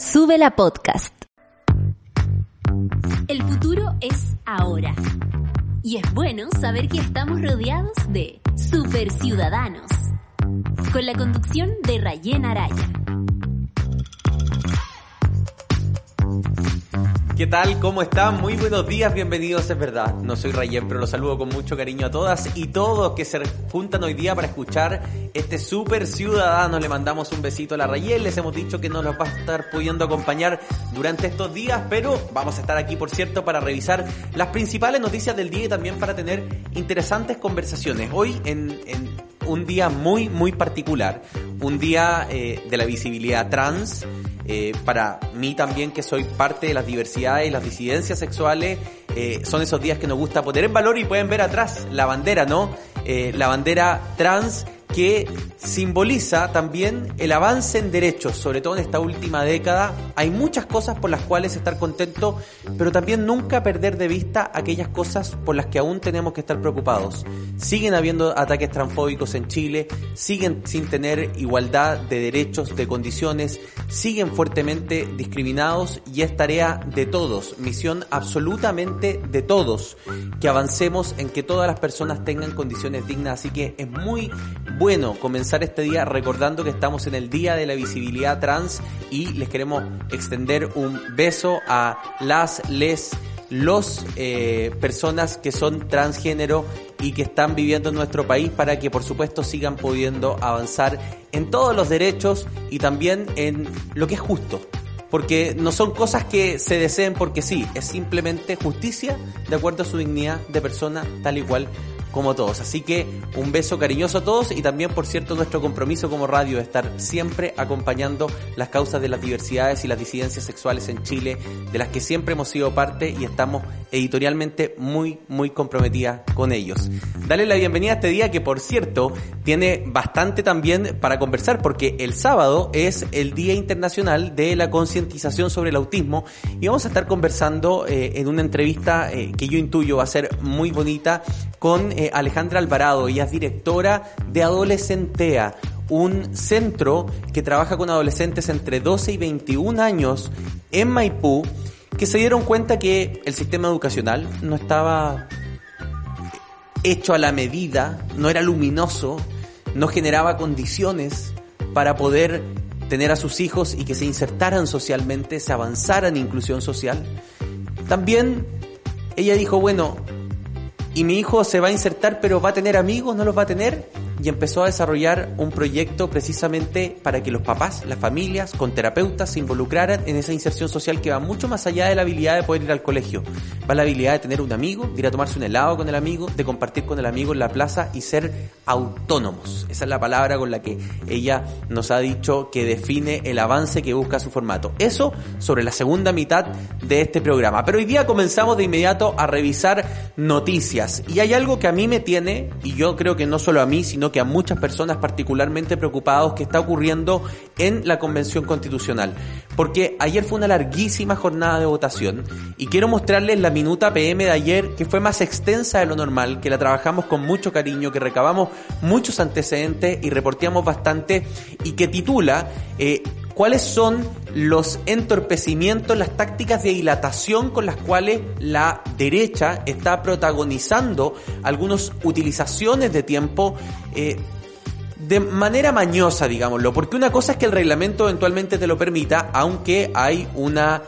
Sube la podcast. El futuro es ahora. Y es bueno saber que estamos rodeados de super ciudadanos. Con la conducción de Rayen Araya. ¿Qué tal? ¿Cómo están? Muy buenos días, bienvenidos, es verdad. No soy Rayen, pero los saludo con mucho cariño a todas y todos que se juntan hoy día para escuchar este súper ciudadano. Le mandamos un besito a la Rayen, les hemos dicho que no nos va a estar pudiendo acompañar durante estos días, pero vamos a estar aquí, por cierto, para revisar las principales noticias del día y también para tener interesantes conversaciones. Hoy en un día muy, muy particular, un día eh, de la visibilidad trans, eh, para mí también que soy parte de las diversidades y las disidencias sexuales, eh, son esos días que nos gusta poner en valor y pueden ver atrás la bandera, ¿no? La bandera trans que simboliza también el avance en derechos, sobre todo en esta última década. Hay muchas cosas por las cuales estar contento, pero también nunca perder de vista aquellas cosas por las que aún tenemos que estar preocupados. Siguen habiendo ataques transfóbicos en Chile, siguen sin tener igualdad de derechos, de condiciones, siguen fuertemente discriminados y es tarea de todos, misión absolutamente de todos, que avancemos en que todas las personas tengan condiciones dignas. Así que es muy bueno comenzar este día recordando que estamos en el Día de la Visibilidad Trans y les queremos extender un beso a las, les, los eh, personas que son transgénero y que están viviendo en nuestro país para que por supuesto sigan pudiendo avanzar en todos los derechos y también en lo que es justo. Porque no son cosas que se deseen porque sí, es simplemente justicia de acuerdo a su dignidad de persona tal y cual como todos. Así que un beso cariñoso a todos y también, por cierto, nuestro compromiso como radio de estar siempre acompañando las causas de las diversidades y las disidencias sexuales en Chile, de las que siempre hemos sido parte y estamos editorialmente muy, muy comprometidas con ellos. Dale la bienvenida a este día que, por cierto, tiene bastante también para conversar porque el sábado es el Día Internacional de la Concientización sobre el Autismo y vamos a estar conversando eh, en una entrevista eh, que yo intuyo va a ser muy bonita con eh, Alejandra Alvarado. Ella es directora de Adolescentea, un centro que trabaja con adolescentes entre 12 y 21 años en Maipú, que se dieron cuenta que el sistema educacional no estaba hecho a la medida, no era luminoso, no generaba condiciones para poder tener a sus hijos y que se insertaran socialmente, se avanzaran en inclusión social. También ella dijo, bueno, y mi hijo se va a insertar, pero va a tener amigos, no los va a tener y empezó a desarrollar un proyecto precisamente para que los papás, las familias, con terapeutas se involucraran en esa inserción social que va mucho más allá de la habilidad de poder ir al colegio. Va la habilidad de tener un amigo, de ir a tomarse un helado con el amigo, de compartir con el amigo en la plaza y ser autónomos. Esa es la palabra con la que ella nos ha dicho que define el avance que busca su formato. Eso sobre la segunda mitad de este programa. Pero hoy día comenzamos de inmediato a revisar noticias. Y hay algo que a mí me tiene, y yo creo que no solo a mí, sino que a muchas personas particularmente preocupados que está ocurriendo en la Convención Constitucional. Porque ayer fue una larguísima jornada de votación y quiero mostrarles la minuta PM de ayer que fue más extensa de lo normal, que la trabajamos con mucho cariño, que recabamos muchos antecedentes y reporteamos bastante y que titula eh, cuáles son los entorpecimientos, las tácticas de dilatación con las cuales la derecha está protagonizando algunas utilizaciones de tiempo eh, de manera mañosa, digámoslo, porque una cosa es que el reglamento eventualmente te lo permita, aunque hay una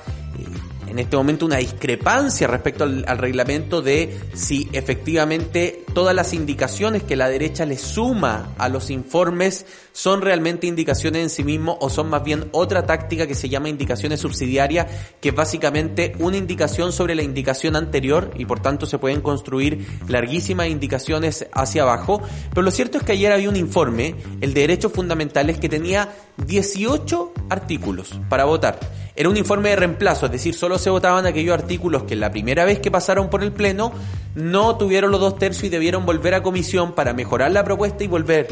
en este momento una discrepancia respecto al, reglamento de si efectivamente todas las indicaciones que la derecha le suma a los informes son realmente indicaciones en sí mismo o son más bien otra táctica que se llama indicaciones subsidiarias, que es básicamente una indicación sobre la indicación anterior y por tanto se pueden construir larguísimas indicaciones hacia abajo. Pero lo cierto es que ayer había un informe, el de derechos fundamentales, que tenía 18 artículos para votar. Era un informe de reemplazo, es decir, solo se votaban aquellos artículos que la primera vez que pasaron por el Pleno no tuvieron los dos tercios y volver a comisión para mejorar la propuesta y volver.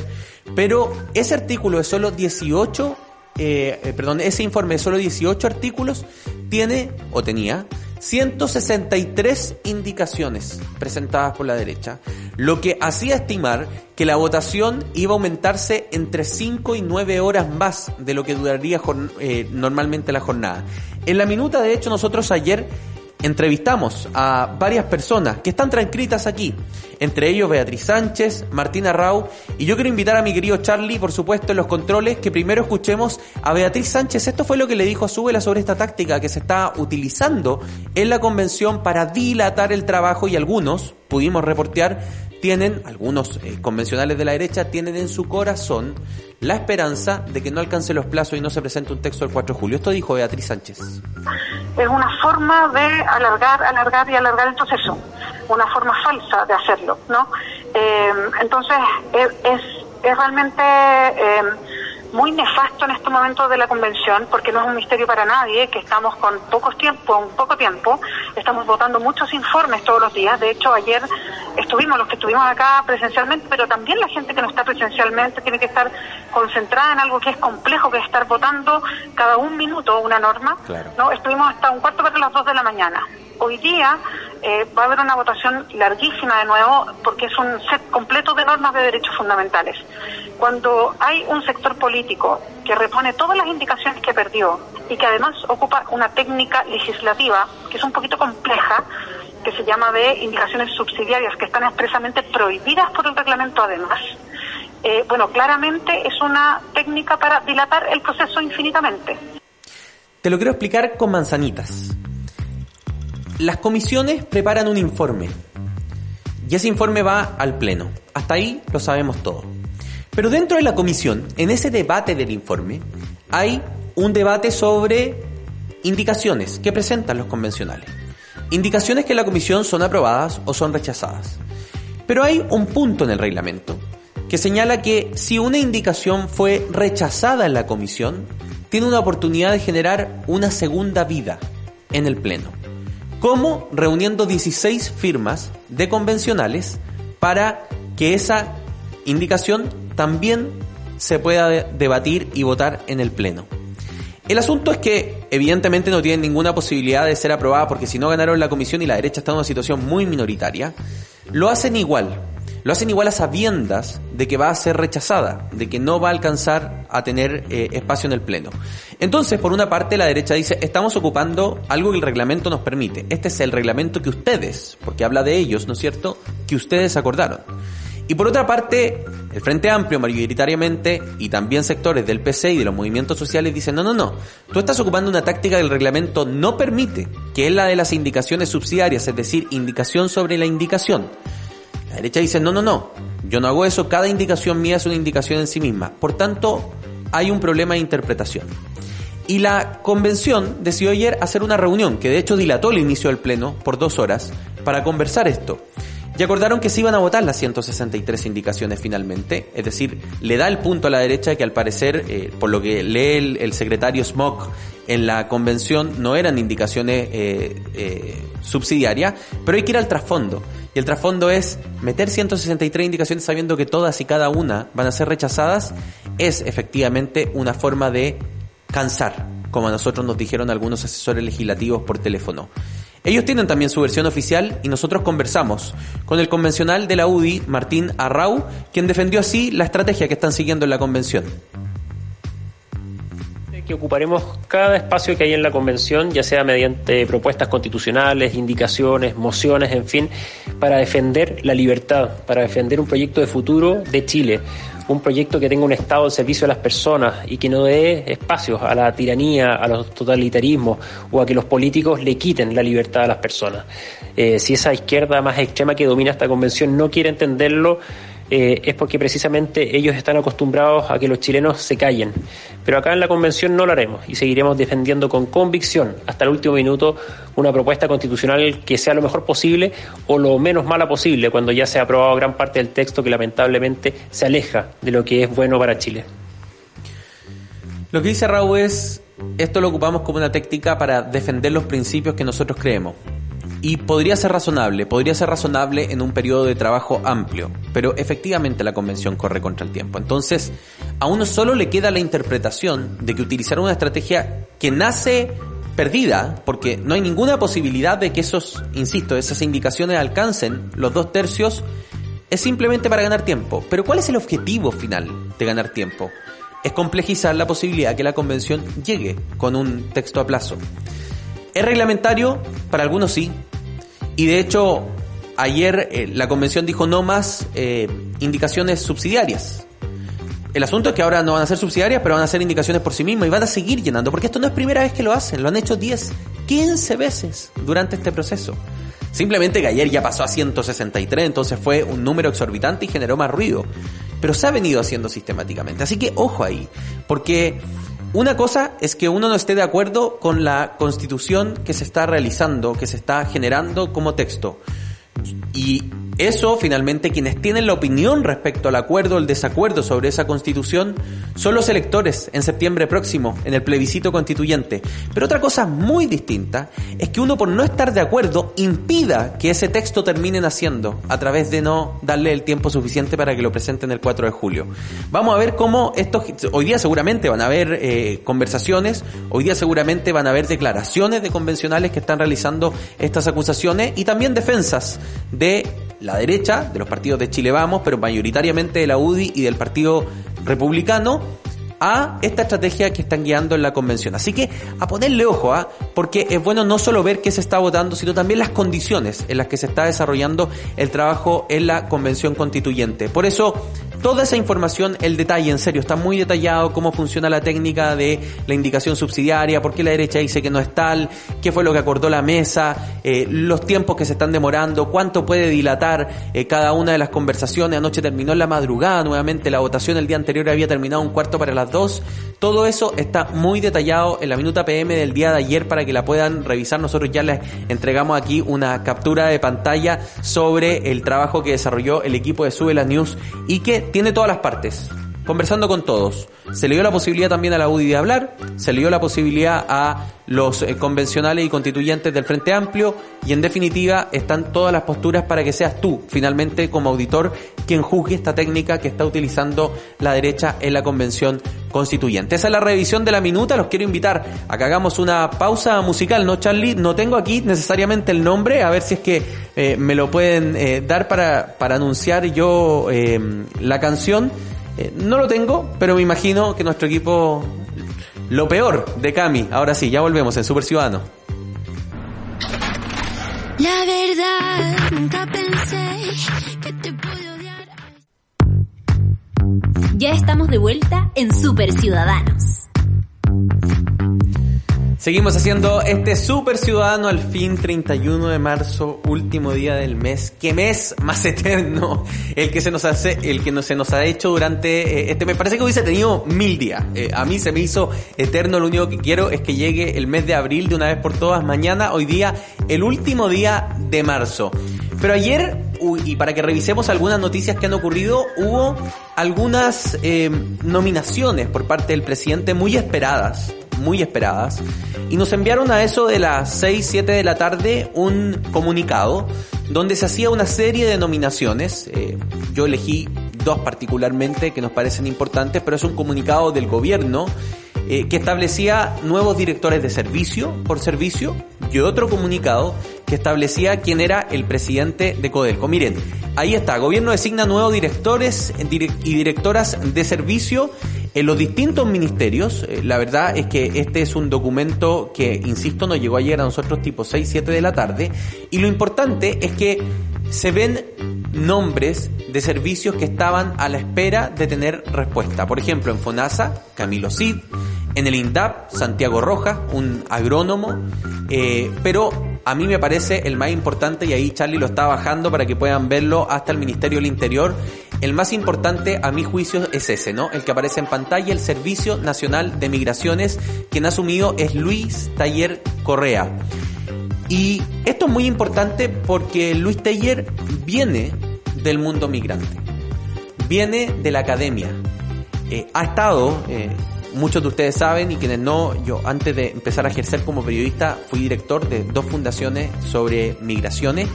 Pero ese artículo de solo 18, eh, eh, perdón, ese informe de solo 18 artículos tiene, o tenía, 163 indicaciones presentadas por la derecha, lo que hacía estimar que la votación iba a aumentarse entre 5 y 9 horas más de lo que duraría eh, normalmente la jornada. En la minuta, de hecho, nosotros ayer entrevistamos a varias personas que están transcritas aquí, entre ellos Beatriz Sánchez, Martina Rau, y yo quiero invitar a mi querido Charlie, por supuesto, en los controles, que primero escuchemos a Beatriz Sánchez. Esto fue lo que le dijo a Súbela sobre esta táctica que se está utilizando en la convención para dilatar el trabajo y algunos, pudimos reportear, tienen, algunos eh, convencionales de la derecha, tienen en su corazón la esperanza de que no alcance los plazos y no se presente un texto el 4 de julio. Esto dijo Beatriz Sánchez. Es una forma de alargar, alargar y alargar el proceso, una forma falsa de hacerlo, ¿no? Eh, entonces, es, es, realmente... Eh, muy nefasto en este momento de la convención, porque no es un misterio para nadie que estamos con pocos tiempo, un poco tiempo, estamos votando muchos informes todos los días. De hecho, ayer estuvimos los que estuvimos acá presencialmente, pero también la gente que no está presencialmente tiene que estar concentrada en algo que es complejo, que es estar votando cada un minuto una norma. No, estuvimos hasta un cuarto para las dos de la mañana. Hoy día eh, va a haber una votación larguísima de nuevo porque es un set completo de normas de derechos fundamentales. Cuando hay un sector político que repone todas las indicaciones que perdió y que además ocupa una técnica legislativa que es un poquito compleja, que se llama de indicaciones subsidiarias, que están expresamente prohibidas por el reglamento además, eh, bueno, claramente es una técnica para dilatar el proceso infinitamente. Te lo quiero explicar con manzanitas. Las comisiones preparan un informe y ese informe va al Pleno. Hasta ahí lo sabemos todo. Pero dentro de la comisión, en ese debate del informe, hay un debate sobre indicaciones que presentan los convencionales. Indicaciones que en la comisión son aprobadas o son rechazadas. Pero hay un punto en el reglamento que señala que si una indicación fue rechazada en la comisión, tiene una oportunidad de generar una segunda vida en el Pleno como reuniendo 16 firmas de convencionales para que esa indicación también se pueda debatir y votar en el Pleno. El asunto es que evidentemente no tienen ninguna posibilidad de ser aprobada porque si no ganaron la comisión y la derecha está en una situación muy minoritaria, lo hacen igual lo hacen igual a sabiendas de que va a ser rechazada, de que no va a alcanzar a tener eh, espacio en el Pleno. Entonces, por una parte, la derecha dice, estamos ocupando algo que el reglamento nos permite. Este es el reglamento que ustedes, porque habla de ellos, ¿no es cierto?, que ustedes acordaron. Y por otra parte, el Frente Amplio mayoritariamente y también sectores del PC y de los movimientos sociales dicen, no, no, no, tú estás ocupando una táctica que el reglamento no permite, que es la de las indicaciones subsidiarias, es decir, indicación sobre la indicación. La derecha dice, no, no, no, yo no hago eso, cada indicación mía es una indicación en sí misma. Por tanto, hay un problema de interpretación. Y la convención decidió ayer hacer una reunión, que de hecho dilató el inicio del pleno por dos horas, para conversar esto. Y acordaron que se iban a votar las 163 indicaciones finalmente, es decir, le da el punto a la derecha que al parecer, eh, por lo que lee el, secretario Smock en la convención, no eran indicaciones eh, eh, subsidiarias, pero hay que ir al trasfondo. Y el trasfondo es meter 163 indicaciones sabiendo que todas y cada una van a ser rechazadas, es efectivamente una forma de cansar, como a nosotros nos dijeron algunos asesores legislativos por teléfono. Ellos tienen también su versión oficial y nosotros conversamos con el convencional de la UDI, Martín Arrau, quien defendió así la estrategia que están siguiendo en la convención que ocuparemos cada espacio que hay en la convención, ya sea mediante propuestas constitucionales, indicaciones, mociones, en fin, para defender la libertad, para defender un proyecto de futuro de Chile un proyecto que tenga un Estado al servicio de las personas y que no dé espacios a la tiranía, a los totalitarismos o a que los políticos le quiten la libertad a las personas. Eh, si esa izquierda más extrema que domina esta convención no quiere entenderlo, eh, es porque precisamente ellos están acostumbrados a que los chilenos se callen. Pero acá en la convención no lo haremos y seguiremos defendiendo con convicción hasta el último minuto una propuesta constitucional que sea lo mejor posible o lo menos mala posible cuando ya se ha aprobado gran parte del texto que lamentablemente se aleja de lo que es bueno para Chile. Lo que dice Raúl es, esto lo ocupamos como una técnica para defender los principios que nosotros creemos. Y podría ser razonable, podría ser razonable en un periodo de trabajo amplio, pero efectivamente la convención corre contra el tiempo. Entonces, a uno solo le queda la interpretación de que utilizar una estrategia que nace perdida, porque no hay ninguna posibilidad de que esos, insisto, esas indicaciones alcancen los dos tercios, es simplemente para ganar tiempo. Pero ¿cuál es el objetivo final de ganar tiempo? Es complejizar la posibilidad que la convención llegue con un texto a plazo. ¿Es reglamentario? Para algunos sí, y de hecho, ayer eh, la convención dijo no más eh, indicaciones subsidiarias. El asunto es que ahora no van a ser subsidiarias, pero van a ser indicaciones por sí mismas y van a seguir llenando, porque esto no es primera vez que lo hacen, lo han hecho 10, 15 veces durante este proceso. Simplemente que ayer ya pasó a 163, entonces fue un número exorbitante y generó más ruido. Pero se ha venido haciendo sistemáticamente. Así que ojo ahí, porque una cosa es que uno no esté de acuerdo con la constitución que se está realizando, que se está generando como texto. Y eso, finalmente, quienes tienen la opinión respecto al acuerdo o el desacuerdo sobre esa constitución son los electores en septiembre próximo, en el plebiscito constituyente. Pero otra cosa muy distinta es que uno por no estar de acuerdo impida que ese texto termine naciendo a través de no darle el tiempo suficiente para que lo presenten el 4 de julio. Vamos a ver cómo estos, hoy día seguramente van a haber eh, conversaciones, hoy día seguramente van a haber declaraciones de convencionales que están realizando estas acusaciones y también defensas de la derecha, de los partidos de Chile Vamos, pero mayoritariamente de la UDI y del Partido Republicano, a esta estrategia que están guiando en la convención. Así que a ponerle ojo, ¿ah? porque es bueno no solo ver qué se está votando, sino también las condiciones en las que se está desarrollando el trabajo en la convención constituyente. Por eso Toda esa información, el detalle, en serio, está muy detallado, cómo funciona la técnica de la indicación subsidiaria, por qué la derecha dice que no es tal, qué fue lo que acordó la mesa, eh, los tiempos que se están demorando, cuánto puede dilatar eh, cada una de las conversaciones. Anoche terminó en la madrugada, nuevamente la votación el día anterior había terminado un cuarto para las Todo eso está muy detallado en la minuta PM del día de ayer para que la puedan revisar. Nosotros ya les entregamos aquí una captura de pantalla sobre el trabajo que desarrolló el equipo de Sube las News y que tiene todas las partes, conversando con todos. Se le dio la posibilidad también a la UDI de hablar, se le dio la posibilidad a los eh, convencionales y constituyentes del Frente Amplio y en definitiva están todas las posturas para que seas tú, finalmente como auditor, quien juzgue esta técnica que está utilizando la derecha en la convención constituyente. Esa es la revisión de la minuta, los quiero invitar a que hagamos una pausa musical, ¿no, Charlie? No tengo aquí necesariamente el nombre, a ver si es que eh, me lo pueden eh, dar para, para anunciar yo la canción. No lo tengo, pero me imagino que nuestro equipo lo peor de Cami. Ahora sí, ya volvemos en Super Ciudadano. La verdad, nunca pensé que te pude odiar. Ya estamos de vuelta en Super Ciudadanos. Seguimos haciendo este super ciudadano al fin 31 de marzo, último día del mes. ¿Qué mes más eterno? El que se nos hace, el que no, se nos ha hecho durante eh, este mes. Parece que hubiese tenido mil días. Eh, a mí se me hizo eterno. Lo único que quiero es que llegue el mes de abril de una vez por todas. Mañana, hoy día, el último día de marzo. Pero ayer, y para que revisemos algunas noticias que han ocurrido, hubo algunas eh, nominaciones por parte del presidente muy esperadas muy esperadas, y nos enviaron a eso de las 6, 7 de la tarde un comunicado donde se hacía una serie de nominaciones. Eh, yo elegí dos particularmente que nos parecen importantes, pero es un comunicado del gobierno eh, que establecía nuevos directores de servicio por servicio y otro comunicado que establecía quién era el presidente de Codelco. Miren, ahí está, gobierno designa nuevos directores y directoras de servicio en los distintos ministerios, eh, la verdad es que este es un documento que, insisto, nos llegó ayer a nosotros tipo 6, 7 de la tarde, y lo importante es que se ven nombres de servicios que estaban a la espera de tener respuesta. Por ejemplo, en FONASA, Camilo Cid, en el INDAP, Santiago Rojas, un agrónomo, eh, pero a mí me parece el más importante, y ahí Charlie lo está bajando para que puedan verlo hasta el Ministerio del Interior, el más importante a mi juicio es ese, ¿no? El que aparece en pantalla, el Servicio Nacional de Migraciones, quien ha asumido es Luis Taller Correa. Y esto es muy importante porque Luis Taller viene del mundo migrante, viene de la academia, eh, ha estado... Eh, muchos de ustedes saben y quienes no, yo antes de empezar a ejercer como periodista fui director de dos fundaciones sobre migraciones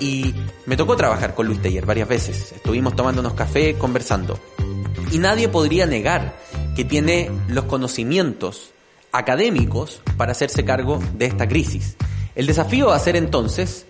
y me tocó trabajar con Luis Teller varias veces. Estuvimos tomándonos café, conversando. Y nadie podría negar que tiene los conocimientos académicos para hacerse cargo de esta crisis. El desafío va a ser entonces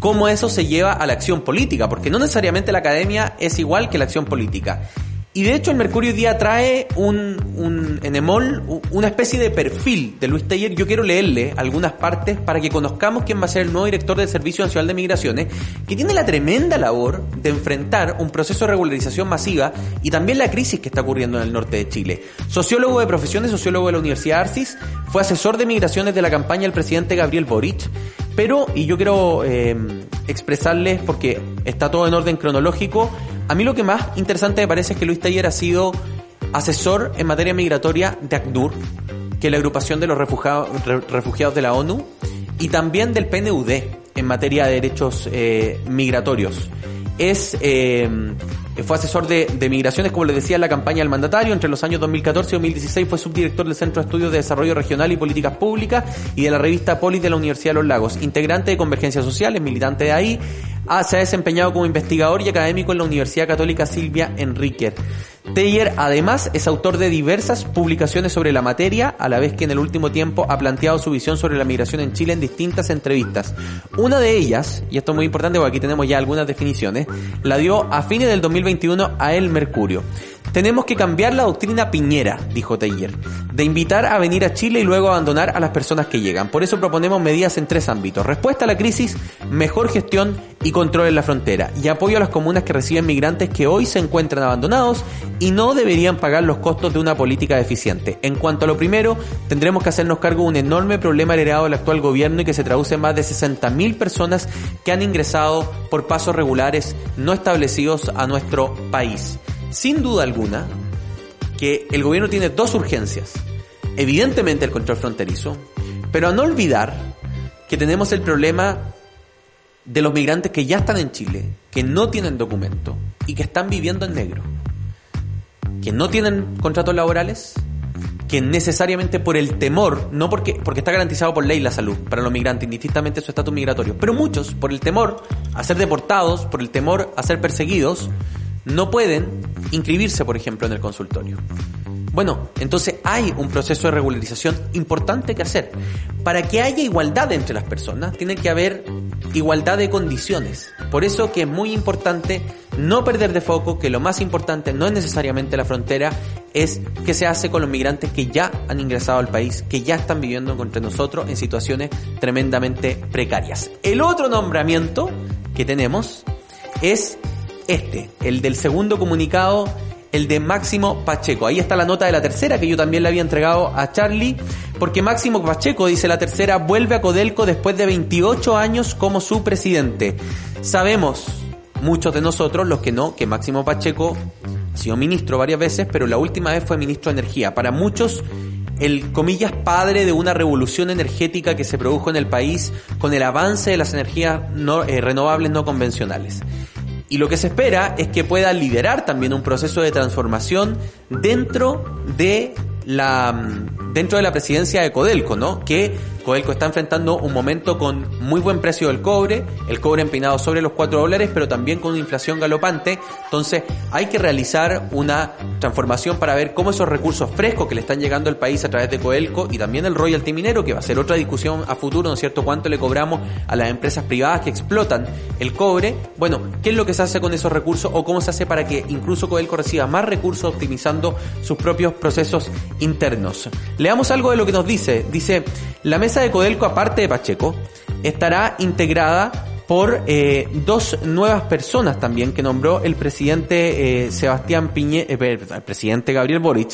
cómo eso se lleva a la acción política, porque no necesariamente la academia es igual que la acción política. Y de hecho el Mercurio día trae un, un, en Emol una especie de perfil de Luis Teller. Yo quiero leerle algunas partes para que conozcamos quién va a ser el nuevo director del Servicio Nacional de Migraciones, que tiene la tremenda labor de enfrentar un proceso de regularización masiva y también la crisis que está ocurriendo en el norte de Chile. Sociólogo de profesiones, sociólogo de la Universidad Arcis, fue asesor de migraciones de la campaña del presidente Gabriel Boric pero, y yo quiero eh, expresarles, porque está todo en orden cronológico, a mí lo que más interesante me parece es que Luis Taller ha sido asesor en materia migratoria de ACNUR, que es la agrupación de los refugiados, de la ONU, y también del PNUD en materia de derechos eh, migratorios. Es eh, fue asesor de, migraciones, como les decía, en la campaña del mandatario. Entre los años 2014 y 2016 fue subdirector del Centro de Estudios de Desarrollo Regional y Políticas Públicas y de la revista Polis de la Universidad de Los Lagos. Integrante de Convergencia Social, es militante de ahí. Ah, se ha desempeñado como investigador y académico en la Universidad Católica Silvia Enríquez. Teyer además es autor de diversas publicaciones sobre la materia, a la vez que en el último tiempo ha planteado su visión sobre la migración en Chile en distintas entrevistas. Una de ellas, y esto es muy importante porque aquí tenemos ya algunas definiciones, la dio a fines del 2021 a El Mercurio. Tenemos que cambiar la doctrina piñera, dijo Teyer, de invitar a venir a Chile y luego abandonar a las personas que llegan. Por eso proponemos medidas en tres ámbitos. Respuesta a la crisis, mejor gestión y control en la frontera. Y apoyo a las comunas que reciben migrantes que hoy se encuentran abandonados y no deberían pagar los costos de una política deficiente. En cuanto a lo primero, tendremos que hacernos cargo de un enorme problema heredado del actual gobierno y que se traduce en más de 60.000 personas que han ingresado por pasos regulares no establecidos a nuestro país sin duda alguna que el gobierno tiene dos urgencias. Evidentemente el control fronterizo, pero a no olvidar que tenemos el problema de los migrantes que ya están en Chile, que no tienen documento y que están viviendo en negro, que no tienen contratos laborales, que necesariamente por el temor, no porque, porque está garantizado por ley la salud para los migrantes, indistintamente su estatus migratorio, pero muchos por el temor a ser deportados, por el temor a ser perseguidos, no pueden inscribirse, por ejemplo, en el consultorio. Bueno, entonces hay un proceso de regularización importante que hacer. Para que haya igualdad entre las personas, tiene que haber igualdad de condiciones. Por eso que es muy importante no perder de foco que lo más importante no es necesariamente la frontera, es que se hace con los migrantes que ya han ingresado al país, que ya están viviendo entre nosotros en situaciones tremendamente precarias. El otro nombramiento que tenemos es este, el del segundo comunicado, el de Máximo Pacheco. Ahí está la nota de la tercera que yo también le había entregado a Charlie, porque Máximo Pacheco, dice la tercera, vuelve a Codelco después de 28 años como su presidente. Sabemos, muchos de nosotros, los que no, que Máximo Pacheco ha sido ministro varias veces, pero la última vez fue ministro de Energía. Para muchos, el comillas padre de una revolución energética que se produjo en el país con el avance de las energías eh, renovables no convencionales. Y lo que se espera es que pueda liderar también un proceso de transformación dentro de la dentro de la presidencia de Codelco, ¿no? Que Codelco está enfrentando un momento con muy buen precio del cobre, el cobre empinado sobre los 4 dólares, pero también con una inflación galopante. Entonces hay que realizar una transformación para ver cómo esos recursos frescos que le están llegando al país a través de Codelco y también el royalty minero, que va a ser otra discusión a futuro, ¿no es cierto? ¿Cuánto le cobramos a las empresas privadas que explotan el cobre? Bueno, ¿qué es lo que se hace con esos recursos o cómo se hace para que incluso Codelco reciba más recursos optimizando sus propios procesos internos? Leamos algo de lo que nos dice. Dice, la mesa de Codelco, aparte de Pacheco, estará integrada por eh, dos nuevas personas también que nombró el presidente eh, Sebastián Piñera, eh, el presidente Gabriel Boric,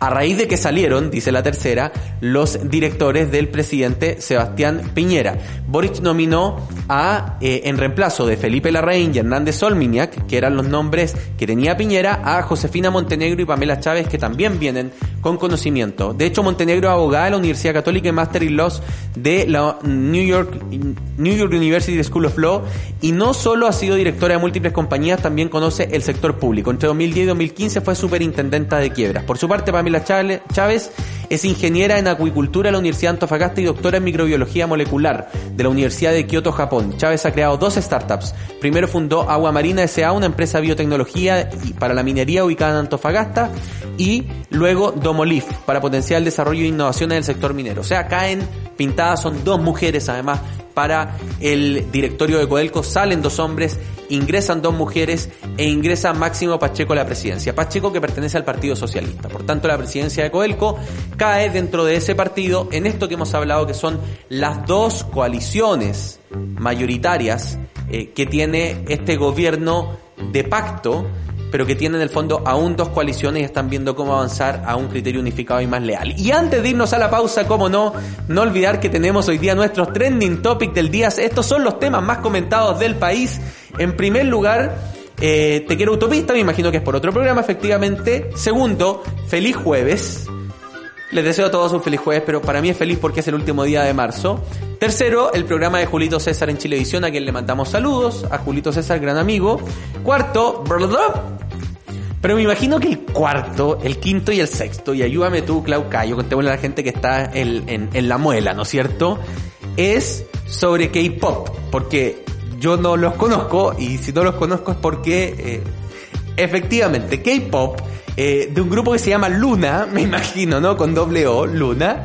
a raíz de que salieron, dice la tercera, los directores del presidente Sebastián Piñera. Boric nominó a, eh, en reemplazo de Felipe Larraín y Hernández Solminiak, que eran los nombres que tenía Piñera, a Josefina Montenegro y Pamela Chávez, que también vienen con conocimiento. De hecho, Montenegro es abogada de la Universidad Católica y Master in Laws de la New York, New York University School of Law, y no solo ha sido directora de múltiples compañías, también conoce el sector público. Entre 2010 y 2015 fue superintendenta de quiebras. Por su parte, Pamela Chávez es ingeniera en acuicultura de la Universidad de Antofagasta y doctora en microbiología molecular de la Universidad de Kioto, Japón. Chávez ha creado dos startups. Primero fundó Agua Marina S.A., una empresa de biotecnología para la minería ubicada en Antofagasta, y luego Domolif para potenciar el desarrollo e innovación en el sector minero. O sea, caen pintadas, son dos mujeres además para el directorio de Codelco, salen dos hombres, ingresan dos mujeres e ingresa Máximo Pacheco a la presidencia. Pacheco que pertenece al Partido Socialista. Por tanto, la presidencia de Codelco cae dentro de ese partido en esto que hemos hablado que son las dos coaliciones mayoritarias eh, que tiene este gobierno de pacto pero que tienen en el fondo aún dos coaliciones y están viendo cómo avanzar a un criterio unificado y más leal. Y antes de irnos a la pausa, como no, no olvidar que tenemos hoy día nuestros trending topic del día. Estos son los temas más comentados del país. En primer lugar, eh, Te quiero utopista, me imagino que es por otro programa, efectivamente. Segundo, feliz jueves. Les deseo a todos un feliz jueves, pero para mí es feliz porque es el último día de marzo. Tercero, el programa de Julito César en Chilevisión, a quien le mandamos saludos, a Julito César, gran amigo. Cuarto, pero me imagino que el cuarto, el quinto y el sexto, y ayúdame tú, Clau Cayo, contémosle a la gente que está en, en, la muela, ¿no es cierto? Es sobre K-pop, porque yo no los conozco, y si no los conozco es porque, eh, efectivamente, K-pop, eh, de un grupo que se llama Luna, me imagino, ¿no? Con doble O, Luna.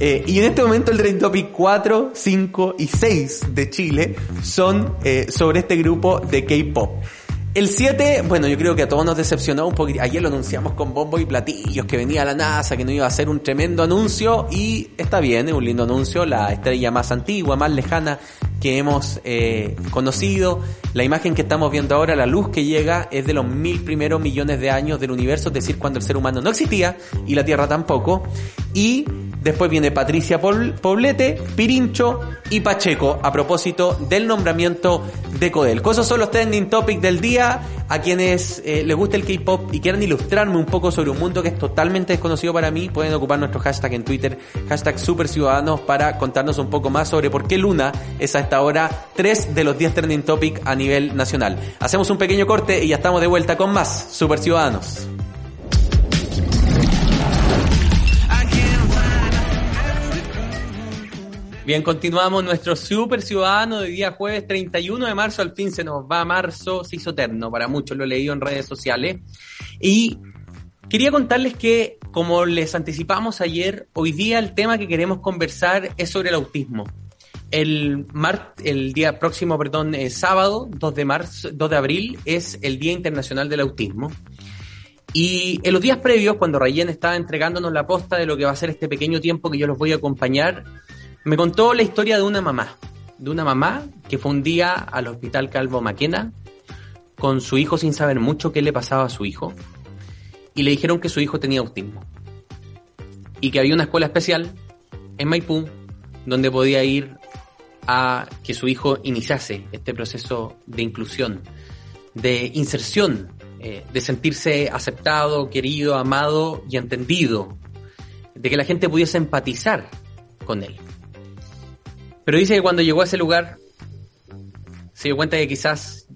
Eh, y en este momento el Trend Topic 4, 5 y 6 de Chile son sobre este grupo de K-pop. El 7, bueno, yo creo que a todos nos decepcionó un poquito. Ayer lo anunciamos con bombo y platillos, que venía la NASA, que no iba a ser un tremendo anuncio, y está bien, es un lindo anuncio, la estrella más antigua, más lejana que hemos eh, conocido. La imagen que estamos viendo ahora, la luz que llega, es de los mil primeros millones de años del universo, es decir, cuando el ser humano no existía y la Tierra tampoco. Y después viene Patricia Poblete, Pirincho y Pacheco, a propósito del nombramiento de Codel. Esos son los trending topics del día. A quienes eh, les gusta el K-pop y quieran ilustrarme un poco sobre un mundo que es totalmente desconocido para mí, pueden ocupar nuestro hashtag en Twitter, hashtag Superciudadanos, para contarnos un poco más sobre por qué Luna es a esta hora tres de los 10 trending topics a nivel nacional. Hacemos un pequeño corte y ya estamos de vuelta con más Super Ciudadanos. Bien, continuamos nuestro super ciudadano de día jueves 31 de marzo. Al fin se nos va marzo, se hizo eterno para muchos, lo he leído en redes sociales. Y quería contarles que, como les anticipamos ayer, hoy día el tema que queremos conversar es sobre el autismo. El, mar, el día próximo, perdón, eh, sábado, 2 de, marzo, 2 de abril, es el Día Internacional del Autismo. Y en los días previos, cuando Rayen estaba entregándonos la posta de lo que va a ser este pequeño tiempo que yo los voy a acompañar, me contó la historia de una mamá, de una mamá que fue un día al hospital Calvo Maquena con su hijo sin saber mucho qué le pasaba a su hijo y le dijeron que su hijo tenía autismo y que había una escuela especial en Maipú donde podía ir a que su hijo iniciase este proceso de inclusión, de inserción, eh, de sentirse aceptado, querido, amado y entendido, de que la gente pudiese empatizar con él. Pero dice que cuando llegó a ese lugar se dio cuenta que quizás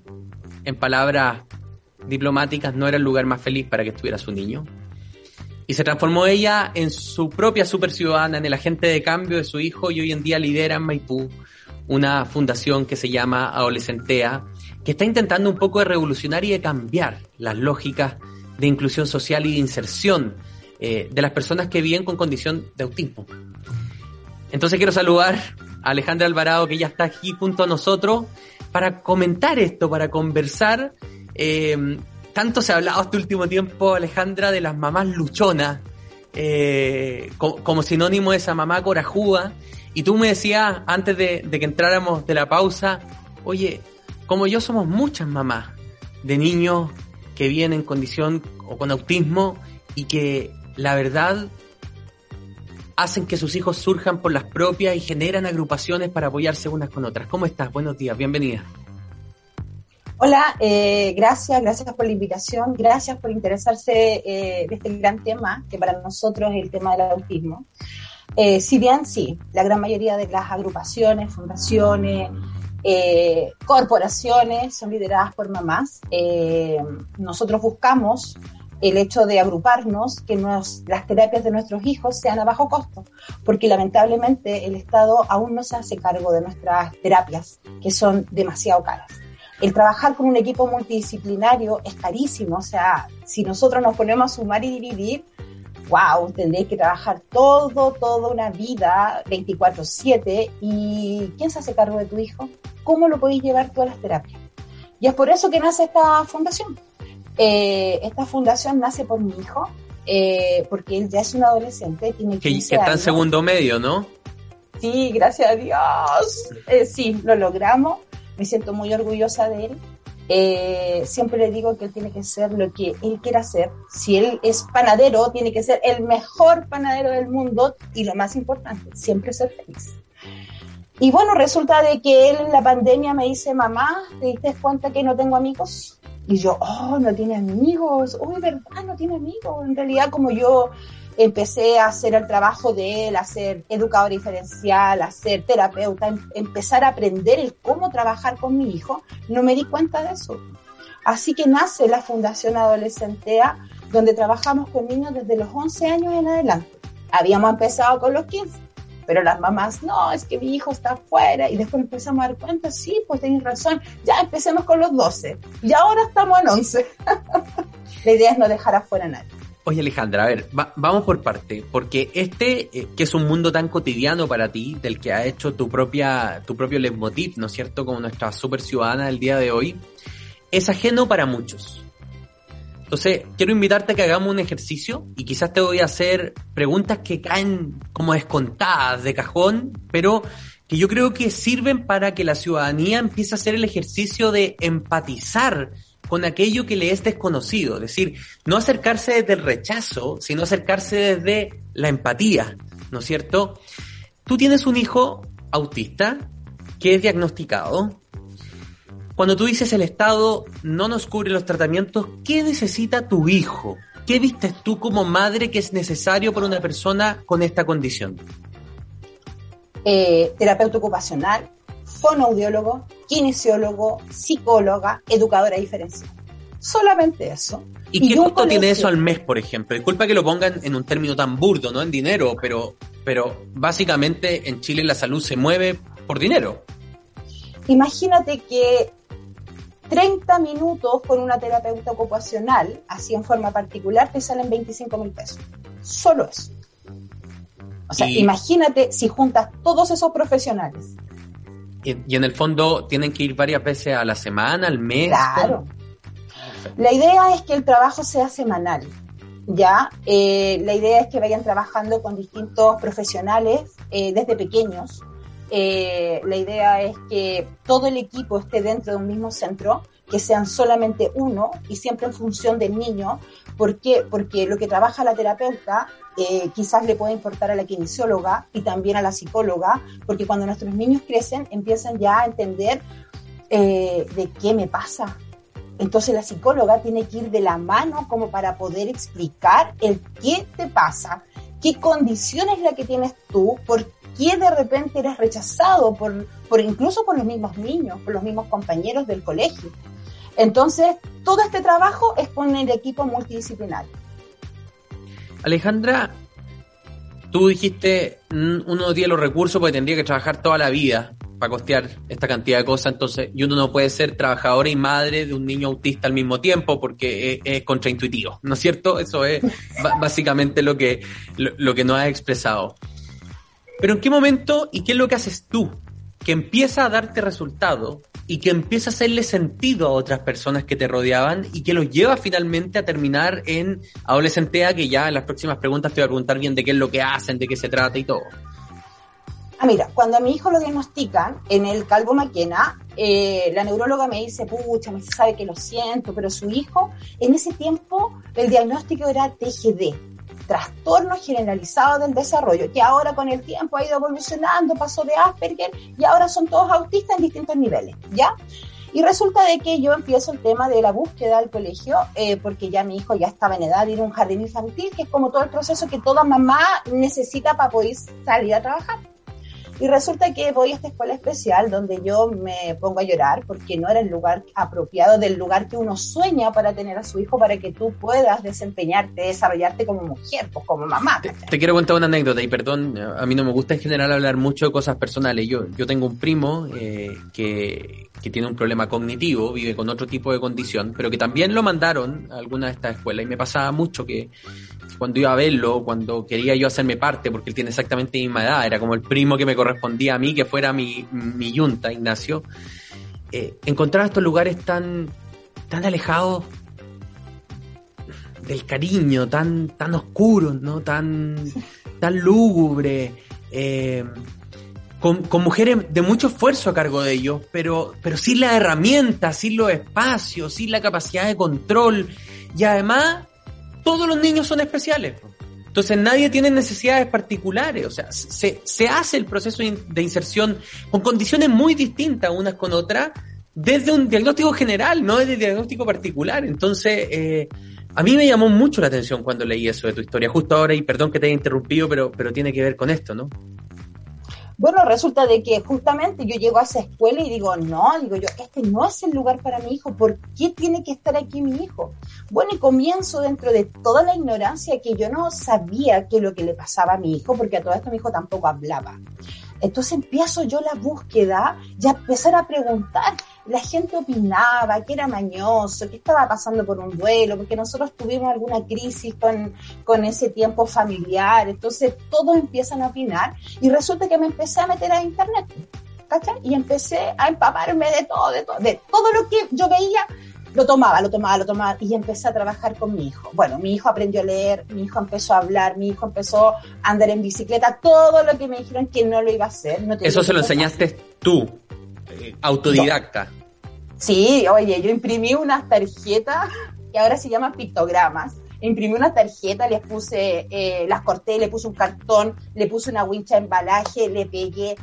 en palabras diplomáticas no era el lugar más feliz para que estuviera su niño. Y se transformó ella en su propia super ciudadana, en el agente de cambio de su hijo y hoy en día lidera en Maipú una fundación que se llama Adolescentea, que está intentando un poco de revolucionar y de cambiar las lógicas de inclusión social y de inserción eh, de las personas que viven con condición de autismo. Entonces quiero saludar Alejandra Alvarado, que ya está aquí junto a nosotros, para comentar esto, para conversar. Eh, tanto se ha hablado este último tiempo, Alejandra, de las mamás luchonas, eh, como, sinónimo de esa mamá corajuda. Y tú me decías, antes de, que entráramos de la pausa, Oye, como yo somos muchas mamás de niños que vienen en condición o con autismo y que la verdad hacen que sus hijos surjan por las propias y generan agrupaciones para apoyarse unas con otras. ¿Cómo estás? Buenos días, bienvenida. Hola, eh, gracias, gracias por la invitación, gracias por interesarse eh, de este gran tema, que para nosotros es el tema del autismo. Eh, si bien sí, la gran mayoría de las agrupaciones, fundaciones, eh, corporaciones son lideradas por mamás, eh, nosotros buscamos el hecho de agruparnos, que las terapias de nuestros hijos sean a bajo costo, porque lamentablemente el Estado aún no se hace cargo de nuestras terapias, que son demasiado caras el trabajar con un equipo multidisciplinario es carísimo. O sea, si nosotros nos ponemos a sumar y dividir, wow, tendréis que trabajar todo, toda una vida, 24/7. ¿Y quién se hace cargo de tu hijo? ¿Cómo lo podéis llevar tú a las terapias? Y es por eso que nace esta fundación. Eh, esta fundación nace por mi hijo, eh, porque él ya es un adolescente, tiene 15 que, que está en segundo medio, ¿no? Sí, gracias a Dios. Eh, sí, lo logramos me siento muy orgullosa de él. Eh, siempre le digo que él tiene que ser lo que él quiera ser. Si él es panadero, tiene que ser el mejor panadero del mundo y lo más importante, siempre ser feliz. Y bueno, resulta de que él en la pandemia me dice, mamá, ¿te diste cuenta que no tengo amigos? Y yo, oh, no tiene amigos, uy, ¿verdad? No tiene amigos. En realidad, como yo empecé a hacer el trabajo de él, a ser educador diferencial, a ser terapeuta, em, empezar a aprender el cómo trabajar con mi hijo, no me di cuenta de eso. Así que nace la Fundación Adolescentea, donde trabajamos con niños desde los 11 años en adelante. Habíamos empezado con los 15, pero las mamás, no, es que mi hijo está afuera. Y después empezamos a dar cuenta, sí, pues tenéis razón, ya empecemos con los 12. Y ahora estamos en 11. la idea es no dejar afuera a nadie. Oye Alejandra, a ver, vamos por parte, porque este, eh, que es un mundo tan cotidiano para ti, del que ha hecho tu propia, tu propio leitmotiv, ¿no es cierto? Como nuestra super ciudadana del día de hoy, es ajeno para muchos. Entonces, quiero invitarte a que hagamos un ejercicio y quizás te voy a hacer preguntas que caen como descontadas de cajón, pero que yo creo que sirven para que la ciudadanía empiece a hacer el ejercicio de empatizar con aquello que le es desconocido. Es decir, no acercarse desde el rechazo, sino acercarse desde la empatía, ¿no es cierto? Tú tienes un hijo autista que es diagnosticado. Cuando tú dices el Estado no nos cubre los tratamientos, ¿qué necesita tu hijo? ¿Qué vistes tú como madre que es necesario para una persona con esta condición? Eh, terapeuta ocupacional, fonoaudiólogo, kinesiólogo, psicóloga, educadora diferencial. Solamente eso. ¿Y, qué costo tiene eso al mes, por ejemplo? Disculpa que lo pongan en un término tan burdo, no en dinero, pero, pero básicamente en Chile la salud se mueve por dinero. Imagínate que 30 minutos con una terapeuta ocupacional, así en forma particular, te salen 25 mil pesos. Solo eso. O sea, imagínate si juntas todos esos profesionales y, en el fondo tienen que ir varias veces a la semana, al mes. Claro. La idea es que el trabajo sea semanal. Ya, eh, la idea es que vayan trabajando con distintos profesionales eh, desde pequeños. Eh, la idea es que todo el equipo esté dentro de un mismo centro, que sean solamente uno y siempre en función del niño. ¿Por qué? Porque lo que trabaja la terapeuta eh, quizás le puede importar a la kinesióloga y también a la psicóloga, porque cuando nuestros niños crecen empiezan ya a entender eh, de qué me pasa. Entonces la psicóloga tiene que ir de la mano como para poder explicar el qué te pasa, qué condición es la que tienes tú, por qué de repente eres rechazado, por, por incluso por los mismos niños, por los mismos compañeros del colegio. Entonces, todo este trabajo es con el equipo multidisciplinario. Alejandra, tú dijiste, mm, uno no tiene los recursos porque tendría que trabajar toda la vida para costear esta cantidad de cosas, entonces, y uno no puede ser trabajadora y madre de un niño autista al mismo tiempo porque es, contraintuitivo, ¿no es cierto? Eso es básicamente lo que, lo que nos has expresado. Pero ¿en qué momento y qué es lo que haces tú que empieza a darte resultado y que empieza a hacerle sentido a otras personas que te rodeaban y que los lleva finalmente a terminar en adolescentea, que ya en las próximas preguntas te voy a preguntar bien de qué es lo que hacen, de qué se trata y todo. Ah, mira, cuando a mi hijo lo diagnostican en el calvo Maquena, eh, la neuróloga me dice, pucha, me sabe que lo siento, pero su hijo, en ese tiempo, el diagnóstico era TGD, trastorno generalizado del desarrollo, que ahora con el tiempo ha ido evolucionando, pasó de Asperger y ahora son todos autistas en distintos niveles, ¿ya? Y resulta de que yo empiezo el tema de la búsqueda del colegio, eh, porque ya mi hijo ya estaba en edad de ir a un jardín infantil, que es como todo el proceso que toda mamá necesita para poder salir a trabajar. Y resulta que voy a esta escuela especial donde yo me pongo a llorar porque no era el lugar apropiado del lugar que uno sueña para tener a su hijo para que tú puedas desempeñarte, desarrollarte como mujer, pues como mamá. Te, quiero contar una anécdota y perdón, a mí no me gusta en general hablar mucho de cosas personales. Yo, yo tengo un primo eh, que, que tiene un problema cognitivo, vive con otro tipo de condición, pero que también lo mandaron a alguna de estas escuelas y me pasaba mucho que cuando iba a verlo, cuando quería yo hacerme parte, porque él tiene exactamente mi misma edad, era como el primo que me correspondía a mí, que fuera mi, mi yunta, Ignacio, eh, encontrar estos lugares tan, tan alejados del cariño, tan, tan oscuros, ¿no? Tan, tan lúgubre, eh, con, con, mujeres de mucho esfuerzo a cargo de ellos, pero, pero sin las herramientas, sin los espacios, sin la capacidad de control, y además todos los niños son especiales. Entonces nadie tiene necesidades particulares, o sea, se, se hace el proceso de inserción con condiciones muy distintas unas con otras desde un diagnóstico general, no desde diagnóstico particular. Entonces, eh, a mí me llamó mucho la atención cuando leí eso de tu historia, justo ahora, y perdón que te haya interrumpido, pero, pero tiene que ver con esto, ¿no? Bueno, resulta de que justamente yo llego a esa escuela y digo, no, digo yo, este no es el lugar para mi hijo, ¿por qué tiene que estar aquí mi hijo? Bueno, y comienzo dentro de toda la ignorancia que yo no sabía qué es lo que le pasaba a mi hijo, porque a todo esto mi hijo tampoco hablaba. Entonces empiezo yo la búsqueda y a empezar a preguntar. La gente opinaba que era mañoso, que estaba pasando por un duelo, porque nosotros tuvimos alguna crisis con, con ese tiempo familiar. Entonces todos empiezan a opinar y resulta que me empecé a meter a internet. ¿Cachai? Y empecé a empaparme de todo, de todo, de todo lo que yo veía lo tomaba, lo tomaba, lo tomaba y empecé a trabajar con mi hijo. Bueno, mi hijo aprendió a leer, mi hijo empezó a hablar, mi hijo empezó a andar en bicicleta, todo lo que me dijeron que no lo iba a hacer. Eso se lo enseñaste tú, autodidacta. Sí, oye, yo imprimí unas tarjetas que ahora se llaman pictogramas. Imprimí una tarjeta, les puse, eh, las corté, le puse un cartón, le puse una wincha de embalaje, le pegué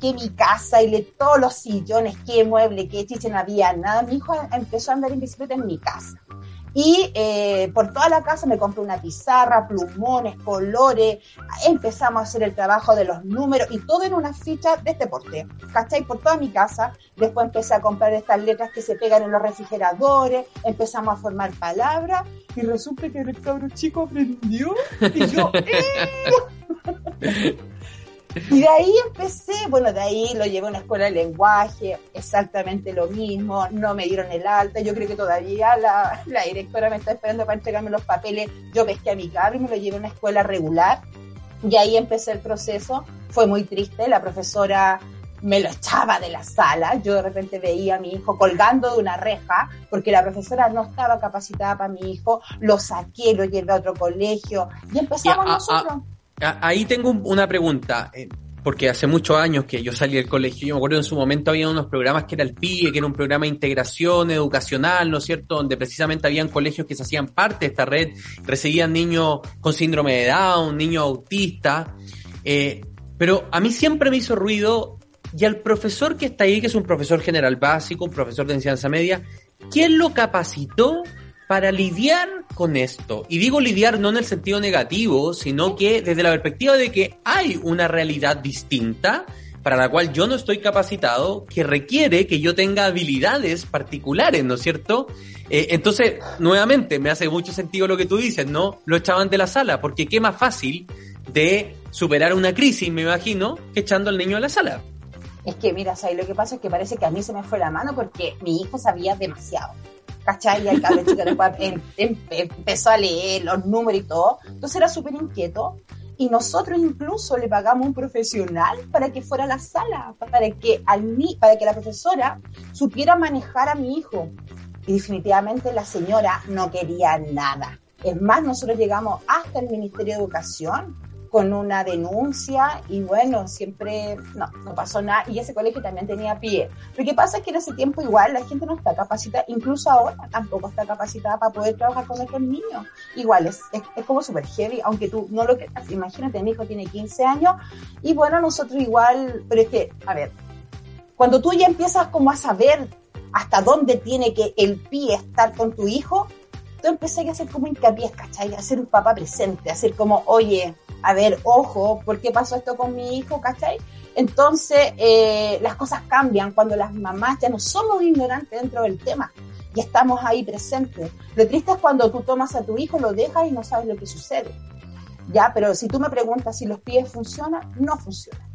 que mi casa y le, todos los sillones, qué mueble, qué chiche, había nada. Mi hijo empezó a andar en bicicleta en mi casa. Y eh, por toda la casa me compré una pizarra, plumones, colores, empezamos a hacer el trabajo de los números y todo en una ficha de este porte. ¿Cachai? Por toda mi casa. Después empecé a comprar estas letras que se pegan en los refrigeradores, empezamos a formar palabras y resulta que el cabrón chico aprendió y yo... ¡eh! Y de ahí empecé, bueno, de ahí lo llevé a una escuela de lenguaje, exactamente lo mismo, no me dieron el alta, yo creo que todavía la, la directora me está esperando para entregarme los papeles, yo pesqué a mi carro y me lo llevé a una escuela regular, y ahí empecé el proceso, fue muy triste, la profesora me lo echaba de la sala, yo de repente veía a mi hijo colgando de una reja, porque la profesora no estaba capacitada para mi hijo, lo saqué, lo llevé a otro colegio, y empezamos nosotros. Ahí tengo una pregunta, eh, porque hace muchos años que yo salí del colegio, yo me acuerdo en su momento había unos programas que era el PIE, que era un programa de integración educacional, ¿no es cierto?, donde precisamente habían colegios que se hacían parte de esta red, recibían niños con síndrome de Down, niños autistas, eh, pero a mí siempre me hizo ruido, y al profesor que está ahí, que es un profesor general básico, un profesor de enseñanza media, ¿quién lo capacitó para lidiar con esto. Y digo lidiar no en el sentido negativo, sino que desde la perspectiva de que hay una realidad distinta para la cual yo no estoy capacitado, que requiere que yo tenga habilidades particulares, ¿no es cierto? Eh, entonces, nuevamente, me hace mucho sentido lo que tú dices, ¿no? Lo echaban de la sala, porque qué más fácil de superar una crisis, me imagino, que echando al niño a la sala. Es que, mira, ¿sabes? lo que pasa es que parece que a mí se me fue la mano porque mi hijo sabía demasiado. ¿Cachai? Y el cabrón chico después em, em, empezó a leer los números y todo. Entonces era súper inquieto. Y nosotros incluso le pagamos un profesional para que fuera a la sala, para que, al, para que la profesora supiera manejar a mi hijo. Y definitivamente la señora no quería nada. Es más, nosotros llegamos hasta el Ministerio de Educación con una denuncia y bueno, siempre no, no pasó nada y ese colegio también tenía pie. Lo que pasa es que en ese tiempo igual la gente no está capacitada, incluso ahora tampoco está capacitada para poder trabajar con estos niños. Igual es, es, como súper heavy, aunque tú no lo creas, imagínate, mi hijo tiene 15 años y bueno, nosotros igual, pero es que, a ver, cuando tú ya empiezas como a saber hasta dónde tiene que el pie estar con tu hijo, tú empiezas a hacer como hincapié, ¿cachai? A ser un papá presente, a ser como, oye, a ver, ojo, ¿por qué pasó esto con mi hijo? ¿Cachai? Entonces, eh, las cosas cambian cuando las mamás ya no somos ignorantes dentro del tema y estamos ahí presentes. Lo triste es cuando tú tomas a tu hijo, lo dejas y no sabes lo que sucede. Ya, pero si tú me preguntas si los pies funcionan, no funcionan.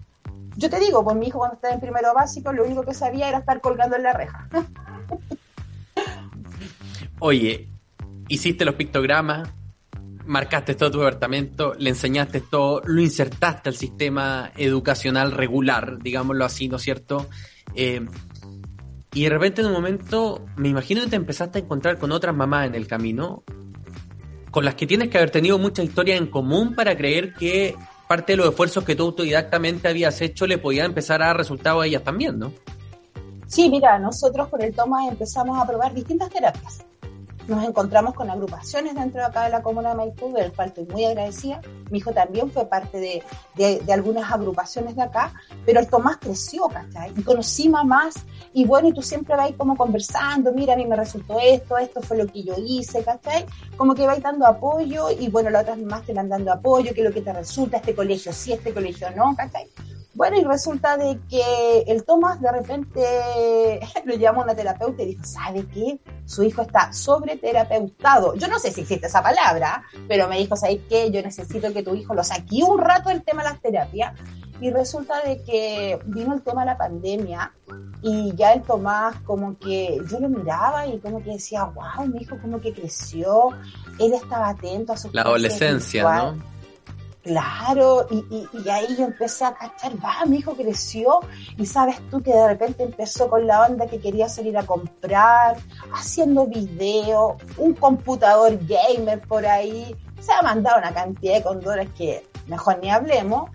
Yo te digo, pues mi hijo cuando estaba en primero básico, lo único que sabía era estar colgando en la reja. Oye, hiciste los pictogramas, marcaste todo tu departamento, le enseñaste todo, lo insertaste al sistema educacional regular, digámoslo así, ¿no es cierto? Eh, y de repente en un momento, me imagino que te empezaste a encontrar con otras mamás en el camino, con las que tienes que haber tenido mucha historia en común para creer que parte de los esfuerzos que tú autodidactamente habías hecho le podía empezar a dar resultados a ellas también, ¿no? Sí, mira, nosotros por el toma empezamos a probar distintas terapias nos encontramos con agrupaciones dentro de acá de la comuna de Maipú, del cual estoy muy agradecida. Mi hijo también fue parte de, de, algunas agrupaciones de acá, pero el Tomás creció, ¿cachai? Y conocí mamás, y bueno, y tú siempre vas como conversando, mira, a mí me resultó esto, esto fue lo que yo hice, ¿cachai? Como que vais dando apoyo, y bueno, las otras mamás te van dando apoyo, que es lo que te resulta, este colegio sí, este colegio no, ¿cachai? Bueno, y resulta de que el Tomás de repente lo llamó una terapeuta y dijo, ¿sabe qué? Su hijo está sobreterapeutado. Yo no sé si existe esa palabra, pero me dijo, ¿sabes qué? Yo necesito que tu hijo lo saque un rato del tema de las terapias. Y resulta de que vino el tema de la pandemia y ya el Tomás como que yo lo miraba y como que decía, wow, mi hijo como que creció, él estaba atento a su La adolescencia, ¿no? Claro, y, y, ahí yo empecé a cachar, va, mi hijo creció y sabes tú que de repente empezó con la onda que quería salir a comprar, haciendo video, un computador gamer por ahí, se ha mandado una cantidad de condores que mejor ni hablemos,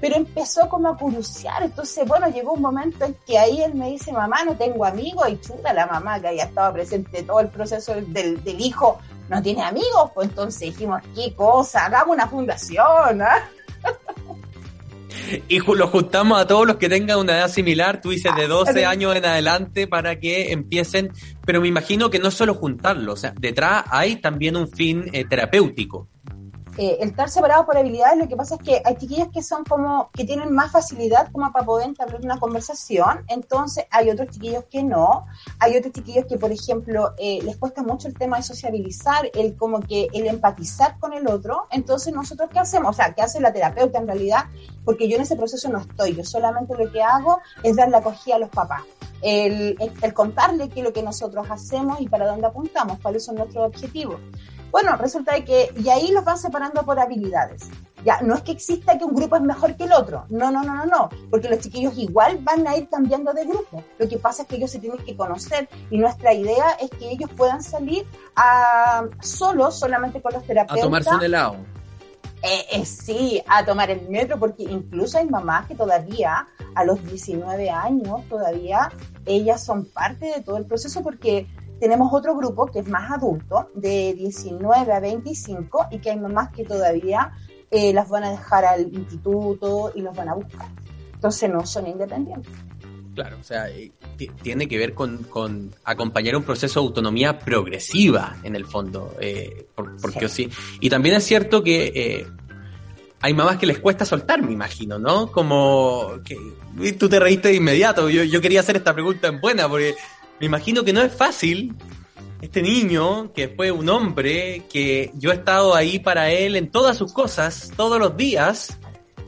pero empezó como a curiosear, entonces bueno, llegó un momento en que ahí él me dice, mamá, no tengo amigos, y chuta la mamá que había estado presente todo el proceso del, del hijo, no tiene amigos, pues entonces dijimos, qué cosa, hagamos una fundación. ¿ah? Y lo juntamos a todos los que tengan una edad similar, tú dices de 12 ah, años en adelante para que empiecen, pero me imagino que no solo juntarlo, o sea, detrás hay también un fin eh, terapéutico. Eh, el estar separado por habilidades, lo que pasa es que hay chiquillas que son como, que tienen más facilidad como para poder entablar una conversación, entonces hay otros chiquillos que no, hay otros chiquillos que, por ejemplo, eh, les cuesta mucho el tema de sociabilizar, el como que el empatizar con el otro, entonces nosotros qué hacemos, o sea, qué hace la terapeuta en realidad, porque yo en ese proceso no estoy, yo solamente lo que hago es dar la acogida a los papás. El, el, el contarle qué es lo que nosotros hacemos y para dónde apuntamos, cuáles son nuestros objetivos. Bueno, resulta de que, y ahí los van separando por habilidades. Ya, no es que exista que un grupo es mejor que el otro. No, no, no, no, no. Porque los chiquillos igual van a ir cambiando de grupo. Lo que pasa es que ellos se tienen que conocer y nuestra idea es que ellos puedan salir a, solos, solamente con los terapeutas. A tomarse un helado. Eh, eh, sí, a tomar el metro, porque incluso hay mamás que todavía, a los 19 años, todavía ellas son parte de todo el proceso porque tenemos otro grupo que es más adulto, de 19 a 25, y que hay mamás que todavía eh, las van a dejar al instituto y los van a buscar. Entonces no son independientes. Claro, o sea, eh, tiene que ver con, acompañar un proceso de autonomía progresiva en el fondo. Eh, porque sí. Y también es cierto que hay mamás que les cuesta soltar, me imagino, ¿no? Como que tú te reíste de inmediato. Yo, yo quería hacer esta pregunta en buena, porque me imagino que no es fácil este niño, que fue un hombre, que yo he estado ahí para él en todas sus cosas, todos los días,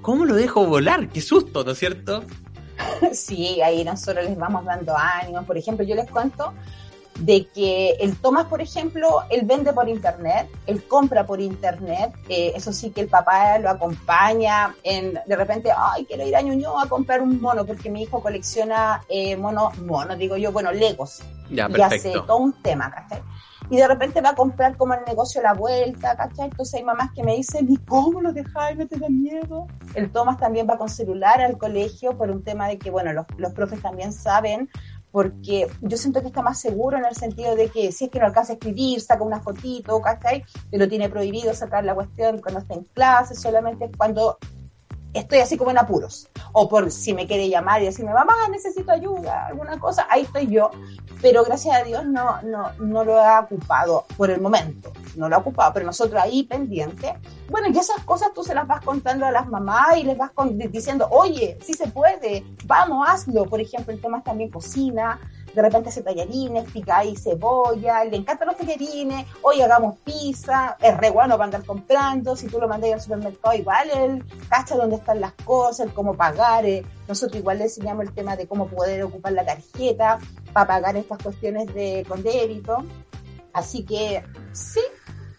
¿cómo lo dejo volar? Qué susto, ¿no es cierto? Sí, ahí nosotros les vamos dando ánimos. Por ejemplo, yo les cuento, de que el Tomás, por ejemplo, él vende por internet, él compra por internet, eh, eso sí que el papá lo acompaña en, de repente, ay, quiero ir a Ñuñoa a comprar un mono, porque mi hijo colecciona eh, mono, mono, digo yo, bueno, Legos. Ya, y hace todo un tema, ¿cachai? Y de repente va a comprar como el negocio la vuelta, ¿cachai? Entonces hay mamás que me dicen, ¿y cómo lo dejáis? ¿No te da miedo? El Tomás también va con celular al colegio por un tema de que, bueno, los, los profes también saben porque yo siento que está más seguro en el sentido de que si es que no alcanza a escribir, saca una fotito, ¿cachai? Pero tiene prohibido sacar la cuestión cuando está en clase, solamente cuando estoy así como en apuros. O por si me quiere llamar y decirme, mamá, necesito ayuda, alguna cosa, ahí estoy yo. Pero gracias a Dios no, no, no lo ha ocupado por el momento. No lo ha ocupado, pero nosotros ahí pendiente. Bueno, y esas cosas tú se las vas contando a las mamás y les vas diciendo, oye, sí se puede, vamos, hazlo. Por ejemplo, el tema es también cocina, de repente hace tallarines, pica ahí cebolla, le encantan los tallarines, hoy hagamos pizza, es re bueno para andar comprando, si tú lo mandas al supermercado igual él cacha dónde están las cosas, el cómo pagar, eh. nosotros igual le enseñamos el tema de cómo poder ocupar la tarjeta para pagar estas cuestiones de con débito, así que sí,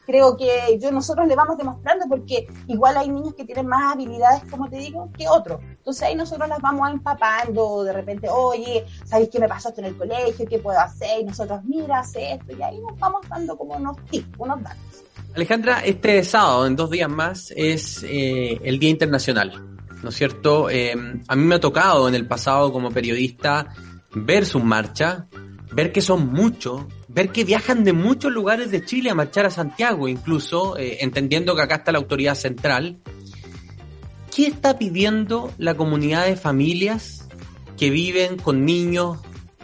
creo que yo nosotros le vamos demostrando porque igual hay niños que tienen más habilidades, como te digo, que otros. Entonces ahí nosotros las vamos empapando, de repente, oye, ¿sabéis qué me pasó esto en el colegio? ¿Qué puedo hacer? Y nosotros, mira, hace esto, y ahí nos vamos dando como unos tips, unos datos. Alejandra, este sábado, en dos días más, es eh, el Día Internacional, ¿no es cierto? Eh, a mí me ha tocado en el pasado como periodista ver sus marchas, ver que son muchos, ver que viajan de muchos lugares de Chile a marchar a Santiago, incluso, eh, entendiendo que acá está la autoridad central. ¿Qué está pidiendo la comunidad de familias que viven con niños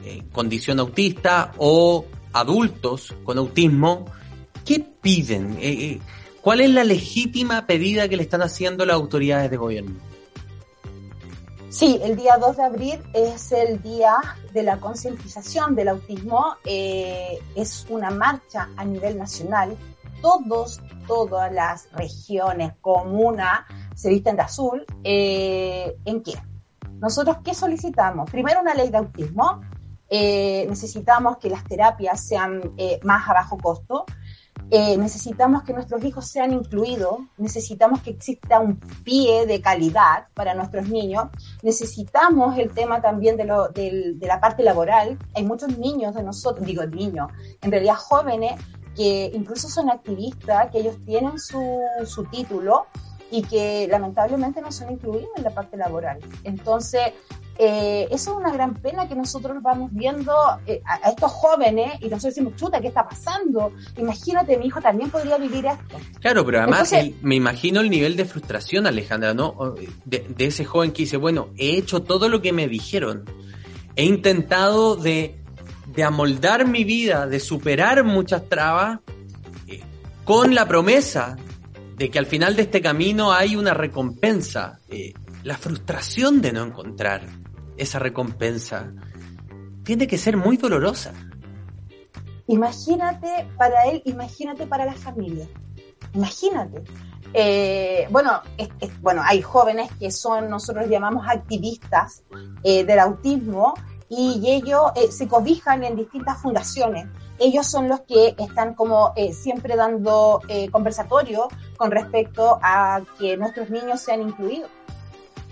en condición autista o adultos con autismo? ¿Qué piden? Eh, eh, ¿Cuál es la legítima pedida que le están haciendo las autoridades de gobierno? Sí, el día 2 de abril es el día de la concientización del autismo. Eh, es una marcha a nivel nacional. Todos, todas las regiones, comunas, se visten de azul. Eh, ¿En qué? Nosotros, ¿qué solicitamos? Primero, una ley de autismo. Eh, necesitamos que las terapias sean más a bajo costo. Eh, necesitamos que nuestros hijos sean incluidos, necesitamos que exista un pie de calidad para nuestros niños, necesitamos el tema también de, lo, de, la parte laboral. Hay muchos niños de nosotros, digo niños, en realidad jóvenes, que incluso son activistas, que ellos tienen su, su título y que lamentablemente no son incluidos en la parte laboral. Entonces, eh, eso es una gran pena que nosotros vamos viendo eh, a, estos jóvenes y nosotros decimos, chuta, ¿qué está pasando? Imagínate, mi hijo también podría vivir esto. Claro, pero además me imagino el nivel de frustración, Alejandra, ¿no? De, ese joven que dice, bueno, he hecho todo lo que me dijeron. He intentado de, de amoldar mi vida, de superar muchas trabas, eh, con la promesa de que al final de este camino hay una recompensa. la frustración de no encontrar esa recompensa tiene que ser muy dolorosa. Imagínate para él, imagínate para la familia. Imagínate. Eh, bueno, bueno, hay jóvenes que son, nosotros llamamos activistas eh, del autismo y ellos eh, se cobijan en distintas fundaciones. Ellos son los que están como siempre dando conversatorio con respecto a que nuestros niños sean incluidos.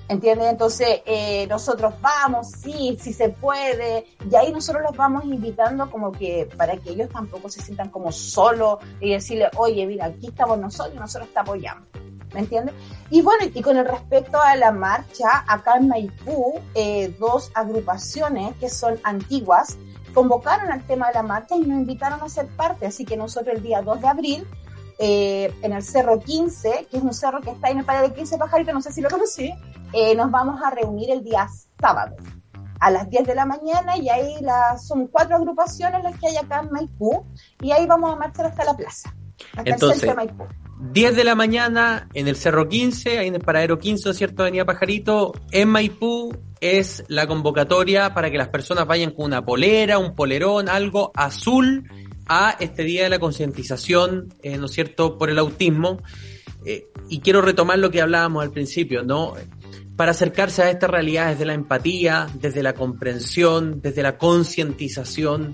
¿Entiendes? Entonces, eh, nosotros vamos, sí, sí se puede, y ahí nosotros los vamos invitando como que para que ellos tampoco se sientan como solos y decirle, oye, mira, aquí estamos nosotros nosotros te apoyamos. ¿Me entiendes? Y bueno, y con el respecto a la marcha, acá en Maipú, eh, dos agrupaciones que son antiguas convocaron al tema de la marcha y nos invitaron a ser parte. Así que nosotros el día 2 de abril eh, en el Cerro 15, que es un cerro que está en el Parque de 15 Pajaritos, no sé si lo conocí, eh, nos vamos a reunir el día sábado a las 10 de la mañana y ahí son cuatro agrupaciones las que hay acá en Maipú y ahí vamos a marchar hasta la plaza. Hasta Entonces, el Maipú. 10 de la mañana en el Cerro 15, ahí en el Paradero 15, ¿cierto? Avenida Pajarito, en Maipú es la convocatoria para que las personas vayan con una polera, un polerón, algo azul a este día de la concientización, eh, ¿no es cierto?, por el autismo. Eh, y quiero retomar lo que hablábamos al principio, ¿no? Para acercarse a esta realidad desde la empatía, desde la comprensión, desde la concientización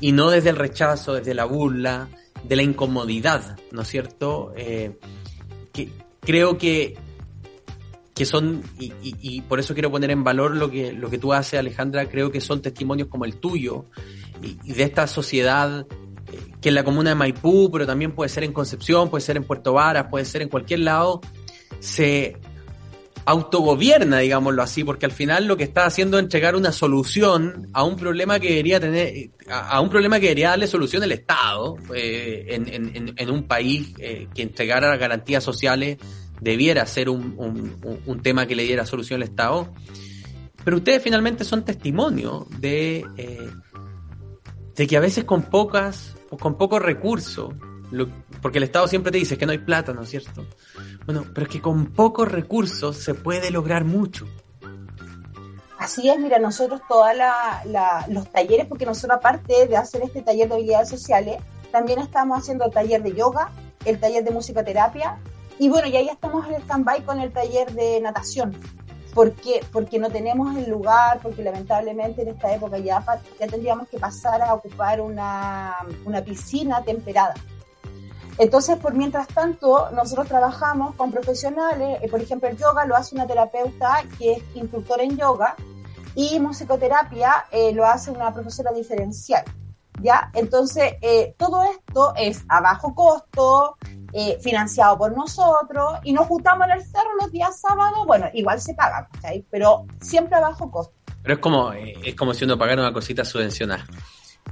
y no desde el rechazo, desde la burla, de la incomodidad, ¿no es cierto? Eh, que creo que, que son, y, y, por eso quiero poner en valor lo que, lo que tú haces, Alejandra, creo que son testimonios como el tuyo y, de esta sociedad eh, que en la comuna de Maipú, pero también puede ser en Concepción, puede ser en Puerto Varas, puede ser en cualquier lado, se autogobierna, digámoslo así, porque al final lo que está haciendo es entregar una solución a un problema que debería tener, a, un problema que debería darle solución el Estado eh, en, en, en, un país eh, que entregara garantías sociales debiera ser un, un, tema que le diera solución al Estado. Pero ustedes finalmente son testimonio de, eh, de que a veces con pocas, con pocos recursos, porque el Estado siempre te dice que no hay plata, ¿no es cierto? Bueno, pero es que con pocos recursos se puede lograr mucho. Así es, mira, nosotros todos los talleres, porque nosotros aparte de hacer este taller de habilidades sociales, también estamos haciendo el taller de yoga, el taller de musicoterapia, y bueno, y ahí estamos en el stand-by con el taller de natación. ¿Por qué? Porque no tenemos el lugar, porque lamentablemente en esta época ya, ya tendríamos que pasar a ocupar una, una piscina temperada. Entonces, por mientras tanto, nosotros trabajamos con profesionales, eh, por ejemplo, el yoga lo hace una terapeuta que es instructor en yoga y musicoterapia eh, lo hace una profesora diferencial. ¿Ya? Entonces, eh, todo esto es a bajo costo, financiado por nosotros, y nos juntamos en el cerro los días sábados, bueno, igual se paga, Pero siempre a bajo costo. Pero es como, es como si uno pagara una cosita subvencionada.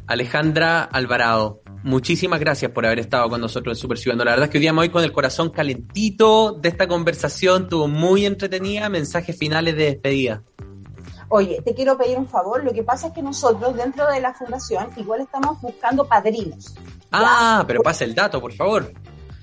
Alejandra Alvarado, muchísimas gracias por haber estado con nosotros en Super Ciudadano. La verdad es que hoy día me voy con el corazón calentito de esta conversación, tuvo muy entretenida, mensajes finales de despedida. Oye, te quiero pedir un favor, lo que pasa es que nosotros dentro de la fundación igual estamos buscando padrinos. Ah, pero pasa el dato, por favor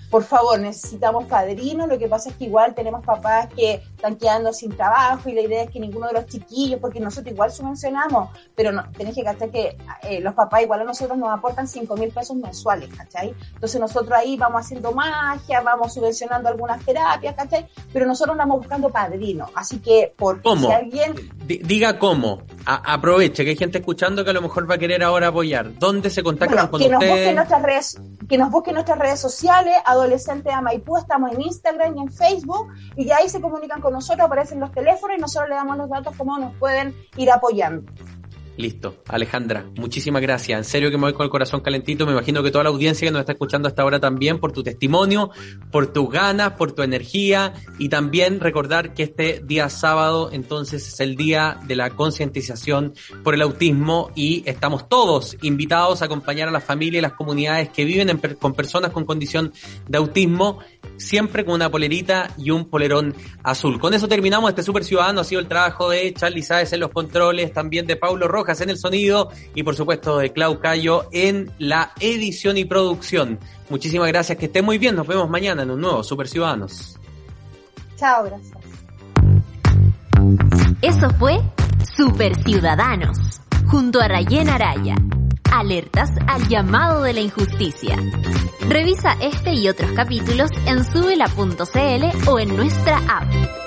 por favor, necesitamos padrinos, lo que pasa es que igual tenemos papás que están quedando sin trabajo y la idea es que ninguno de los chiquillos, porque nosotros igual subvencionamos, pero no, tenés que cachar que eh, los papás igual a nosotros nos aportan 5 mil pesos mensuales, ¿cachai? Entonces nosotros ahí vamos haciendo magia, vamos subvencionando algunas terapias, ¿cachai? Pero nosotros andamos buscando padrinos, así que por si alguien... diga cómo, aproveche que hay gente escuchando que a lo mejor va a querer ahora apoyar. ¿Dónde se contactan con que Nos busquen nuestras redes, que nos busquen nuestras redes sociales, Adolescente a Maipú, estamos en Instagram y en Facebook, y ahí se comunican con nosotros, aparecen los teléfonos y nosotros le damos los datos cómo nos pueden ir apoyando. Listo. Alejandra, muchísimas gracias. En serio que me voy con el corazón calentito. Me imagino que toda la audiencia que nos está escuchando hasta ahora también por tu testimonio, por tus ganas, por tu energía y también recordar que este día sábado entonces es el día de la concientización por el autismo y estamos todos invitados a acompañar a las familias y las comunidades que viven con personas con condición de autismo siempre con una polerita y un polerón azul. Con eso terminamos este Super Ciudadano. Ha sido el trabajo de Charlie Sáez en los controles, también de Paulo Rojas en el sonido y por supuesto de Clau Cayo en la edición y producción. Muchísimas gracias, que estén muy bien. Nos vemos mañana en un nuevo Super Ciudadanos. Chao, gracias. Eso fue Super Ciudadanos, junto a Rayen Araya. Alertas al llamado de la injusticia. Revisa este y otros capítulos en subela.cl o en nuestra app.